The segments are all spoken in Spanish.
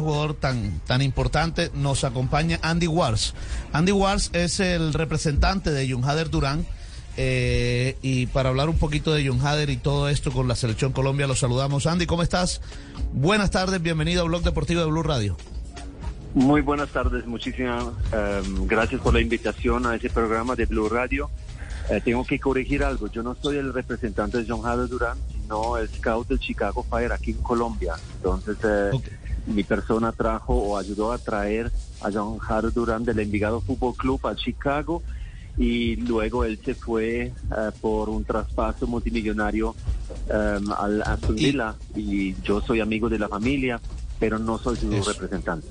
jugador tan, tan importante, nos acompaña Andy Wars. Andy Wars es el representante de John Hader Durán. Eh, y para hablar un poquito de John Hader y todo esto con la selección Colombia, lo saludamos. Andy, ¿cómo estás? Buenas tardes, bienvenido a Blog Deportivo de Blue Radio. Muy buenas tardes, muchísimas um, gracias por la invitación a ese programa de Blue Radio. Eh, tengo que corregir algo, yo no soy el representante de John Hader Durán, sino el scout del Chicago Fire aquí en Colombia. Entonces, eh, okay mi persona trajo o ayudó a traer a John Harold Durán del Envigado Fútbol Club a Chicago y luego él se fue uh, por un traspaso multimillonario um, al Aston Villa y, y, yo soy amigo de la familia, pero no soy su Eso. representante.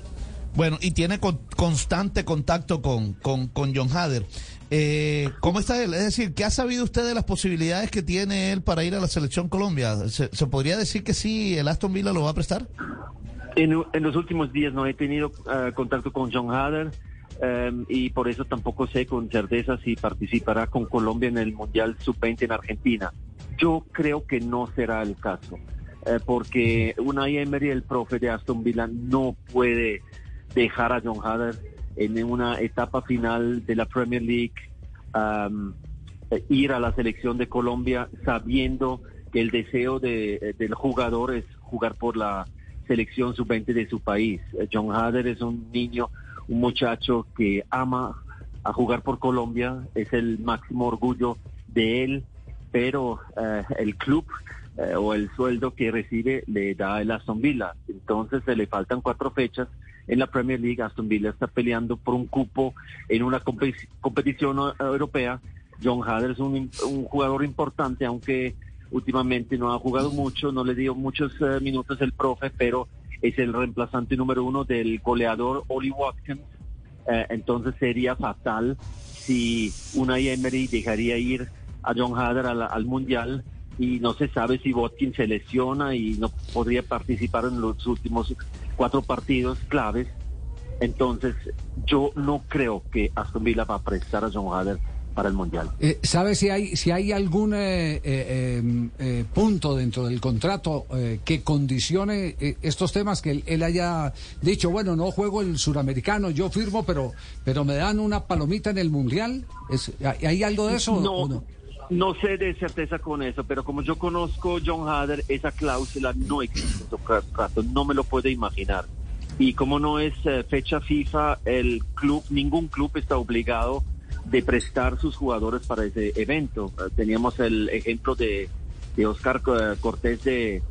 Bueno, y tiene con, constante contacto con, con, con John Hader. Eh, ¿Cómo está él? Es decir, ¿qué ha sabido usted de las posibilidades que tiene él para ir a la selección Colombia? ¿Se, ¿se podría decir que sí, el Aston Villa lo va a prestar? En, en, los últimos días no he tenido uh, contacto con John Hader um, y por eso tampoco sé con certeza si participará con Colombia en el Mundial Sub-20 en Argentina. Yo creo que no será el caso, uh, porque Unai Emery, el profe de Aston Villa, no puede dejar a John Hader en una etapa final de la Premier League um, ir a la selección de Colombia sabiendo que el deseo de, del jugador es jugar por la selección sub-20 de su país. John Hader es un niño, un muchacho que ama a jugar por Colombia, es el máximo orgullo de él, pero uh, el club uh, o el sueldo que recibe le da el Aston Villa. Entonces se le faltan cuatro fechas en la Premier League. Aston Villa está peleando por un cupo en una comp competición europea. John Hader es un, un jugador importante, aunque últimamente no ha jugado mucho, no le dio muchos uh, minutos el profe, pero es el reemplazante número uno del goleador Oli Watkins. Uh, entonces sería fatal si Unai Emery dejaría ir a John Hader al, al, Mundial y no se sabe si Watkins se lesiona y no podría participar en los últimos cuatro partidos claves. Entonces yo no creo que Aston Villa va a prestar a John Hader para el mundial. Eh, ¿Sabe si hay si hay algún eh, eh, eh punto dentro del contrato eh, que condicione estos temas que él, él, haya dicho bueno no juego el suramericano yo firmo pero pero me dan una palomita en el mundial ¿Es, hay algo de eso no, no? No sé de certeza con eso, pero como yo conozco John Hader, esa cláusula no existe en su contrato, no me lo puede imaginar. Y como no es fecha FIFA, el club, ningún club está obligado de prestar sus jugadores para ese evento. Teníamos el ejemplo de, de Oscar Cortés de,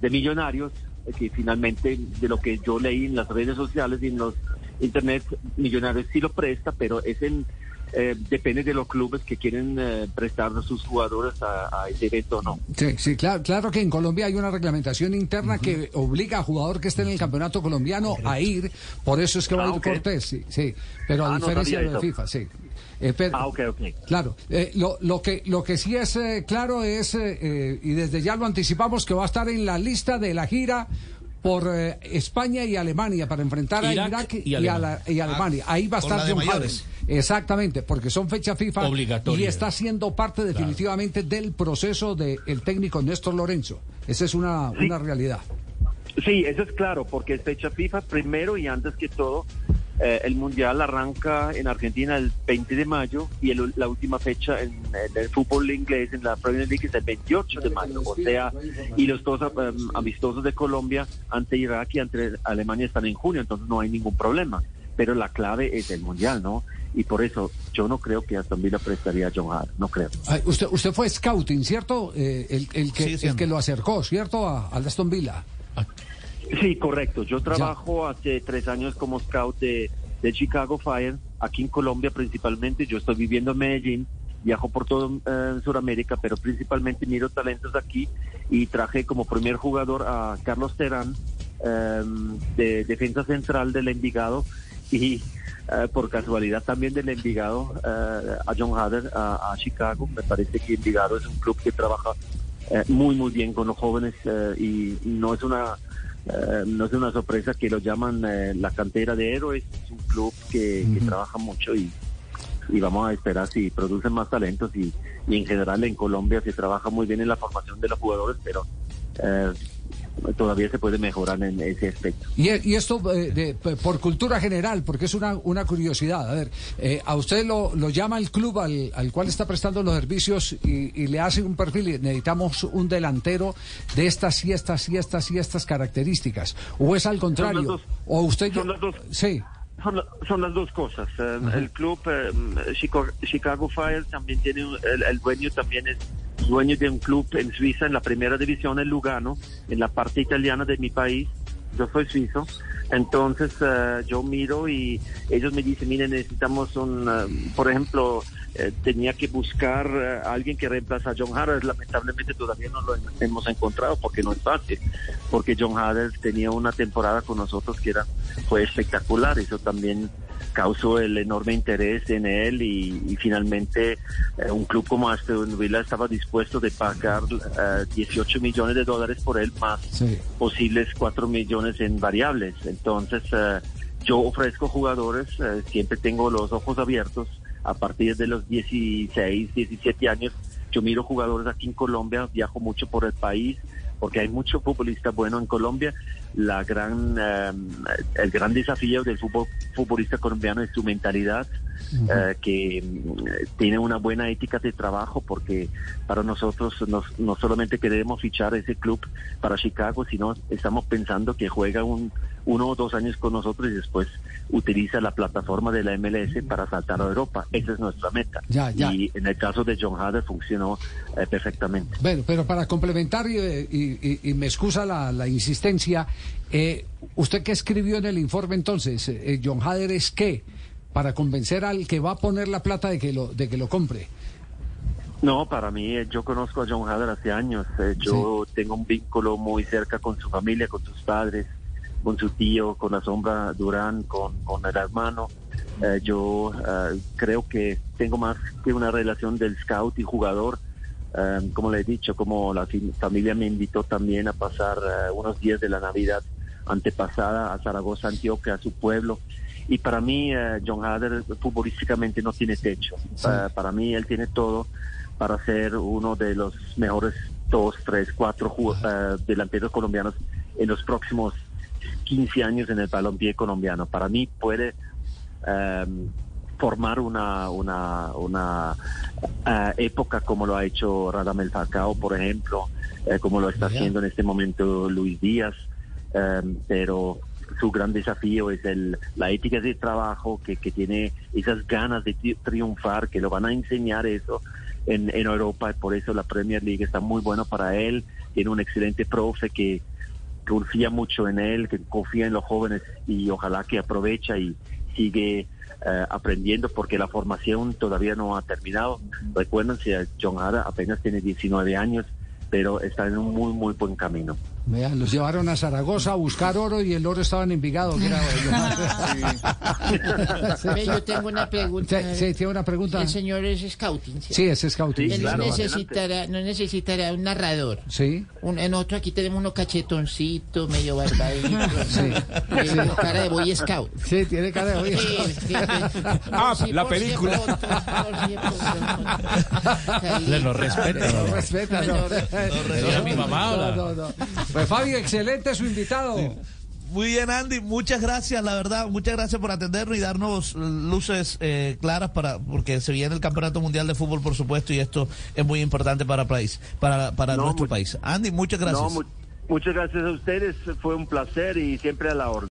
de Millonarios, que finalmente de lo que yo leí en las redes sociales y en los internet, Millonarios sí lo presta, pero es en, eh, depende de los clubes que quieren eh, prestar sus jugadores a, a, ese evento o no. Sí, sí, claro, claro que en Colombia hay una reglamentación interna uh -huh. que obliga a jugador que esté en el campeonato colombiano Correcto. a ir, por eso es que va ah, a ir okay. Cortés, sí, sí, pero a ah, diferencia no de FIFA, sí. Eh, pero, ah, ok, ok. Claro, eh, lo, lo, que, lo que sí es eh, claro es, eh, y desde ya lo anticipamos, que va a estar en la lista de la gira por eh, España y Alemania para enfrentar Irak a Irak y, y, a la, y a Alemania. Ahí va a estar John. Exactamente, porque son fecha FIFA y está siendo parte definitivamente claro. del proceso del de técnico Néstor Lorenzo. Esa es una, sí. una realidad. Sí, eso es claro, porque es fecha FIFA primero y antes que todo eh, el Mundial arranca en Argentina el 20 de mayo y el, la última fecha en, en, el fútbol inglés, en la Premier League, es el 28 de mayo. O sea, y los dos um, amistosos de Colombia ante Irak y ante Alemania están en junio, entonces no hay ningún problema. Pero la clave es el Mundial, ¿no? Y por eso yo no creo que Aston Villa prestaría a John Hart, no creo. Ay, usted, usted fue scouting, ¿cierto? Eh, el, el, que, sí, el que lo acercó, ¿cierto? A, a Aston Villa. Sí, correcto. Yo trabajo ya. hace tres años como scout de, de, Chicago Fire, aquí en Colombia principalmente. Yo estoy viviendo en Medellín, viajo por todo eh, Sudamérica, pero principalmente miro talentos aquí y traje como primer jugador a Carlos Terán, eh, de defensa central del Envigado y eh, por casualidad también del Envigado eh, a John Hader a, a, Chicago. Me parece que Envigado es un club que trabaja eh, muy muy bien con los jóvenes eh, y no es una Uh, no es una sorpresa que lo llaman uh, la cantera de héroes, es un club que, uh -huh. que trabaja mucho y, y, vamos a esperar si producen más talentos y, y, en general en Colombia se trabaja muy bien en la formación de los jugadores, pero uh, todavía se puede mejorar en ese aspecto. Y, esto de, por cultura general, porque es una, una curiosidad. A ver, a usted lo, lo llama el club al, al cual está prestando los servicios y, y le hace un perfil y necesitamos un delantero de estas y estas y estas y estas características. ¿O es al contrario? ¿O usted... Son las dos. Sí. Son, las dos cosas. Eh, el club eh, Chicago Fire también tiene, el, dueño también es dueño de un club en Suiza, en la primera división, en Lugano, en la parte italiana de mi país. Yo soy suizo. Entonces eh, yo miro y ellos me dicen, miren, necesitamos un, por ejemplo, eh, tenía que buscar eh, alguien que reemplaza a John Hader. Lamentablemente todavía no lo hemos encontrado porque no es fácil, porque John Hader tenía una temporada con nosotros que era fue espectacular. Eso también causó el enorme interés en él y, finalmente eh, un club como Aston Villa estaba dispuesto de pagar 18 millones de dólares por él más posibles 4 millones en variables. Entonces yo ofrezco jugadores, siempre tengo los ojos abiertos a partir de los 16, 17 años. Yo miro jugadores aquí en Colombia, viajo mucho por el país, porque hay mucho futbolista bueno en Colombia. La gran, eh, el gran desafío del fútbol, futbolista colombiano es su mentalidad, eh, que mm, tiene una buena ética de trabajo, porque para nosotros no solamente queremos fichar ese club para Chicago, sino estamos pensando que juega un, uno o dos años con nosotros y después utiliza la plataforma de la MLS para saltar a Europa. Esa es nuestra meta. Y en el caso de John Hader funcionó eh, perfectamente. Bueno, pero para complementar, y, me excusa la, insistencia, eh, ¿usted qué escribió en el informe entonces? Eh, ¿John Hader es qué? Para convencer al que va a poner la plata de que lo, de que lo compre. No, para mí, yo conozco a John Hader hace años. yo tengo un vínculo muy cerca con su familia, con sus padres con su tío, con la sombra Durán, con, con el hermano. Eh, yo eh, creo que tengo más que una relación del scout y jugador. Eh, como le he dicho, como la familia me invitó también a pasar unos días de la Navidad antepasada a Zaragoza, Antioquia, a su pueblo. Y para mí, John Hader futbolísticamente no tiene techo. para mí, él tiene todo para ser uno de los mejores dos, tres, cuatro delanteros colombianos en los próximos 15 años en el balompié colombiano. Para mí puede em, formar una, una, una eh, época como lo ha hecho Radamel Falcao, por ejemplo, eh, como lo está haciendo en este momento Luis Díaz, em, pero su gran desafío es el, la ética de trabajo, que, que tiene esas ganas de triunfar, que lo van a enseñar eso en, en Europa, por eso la Premier League está muy bueno para él, tiene un excelente profe que confía mucho en él, que confía en los jóvenes y ojalá que aprovecha y sigue eh, aprendiendo porque la formación todavía no ha terminado. Recuerden si John Hara apenas tiene 19 años, pero está en un muy, muy buen camino. Vean, los llevaron a Zaragoza a buscar oro y el oro estaba en Envigado. Yo tengo una pregunta. Sí, tiene una pregunta. El señor es scouting. Sí, es scouting. Él no, necesitará, no necesitará un narrador. Sí. Un, en otro aquí tenemos uno cachetoncito, medio barbadito. Sí. Tiene cara de boy scout. Sí, tiene cara de boy scout. ah, la película. Le lo respeta. Lo respeta. No, no, mi mamá. No, no, no. Pues Fabio, excelente su invitado. Muy bien, Andy, muchas gracias, la verdad, muchas gracias por atendernos y darnos luces eh, claras para, porque se viene el Campeonato Mundial de Fútbol, por supuesto, y esto es muy importante para, país, para, para nuestro país. Andy, muchas gracias. muchas gracias a ustedes, fue un placer y siempre a la orden.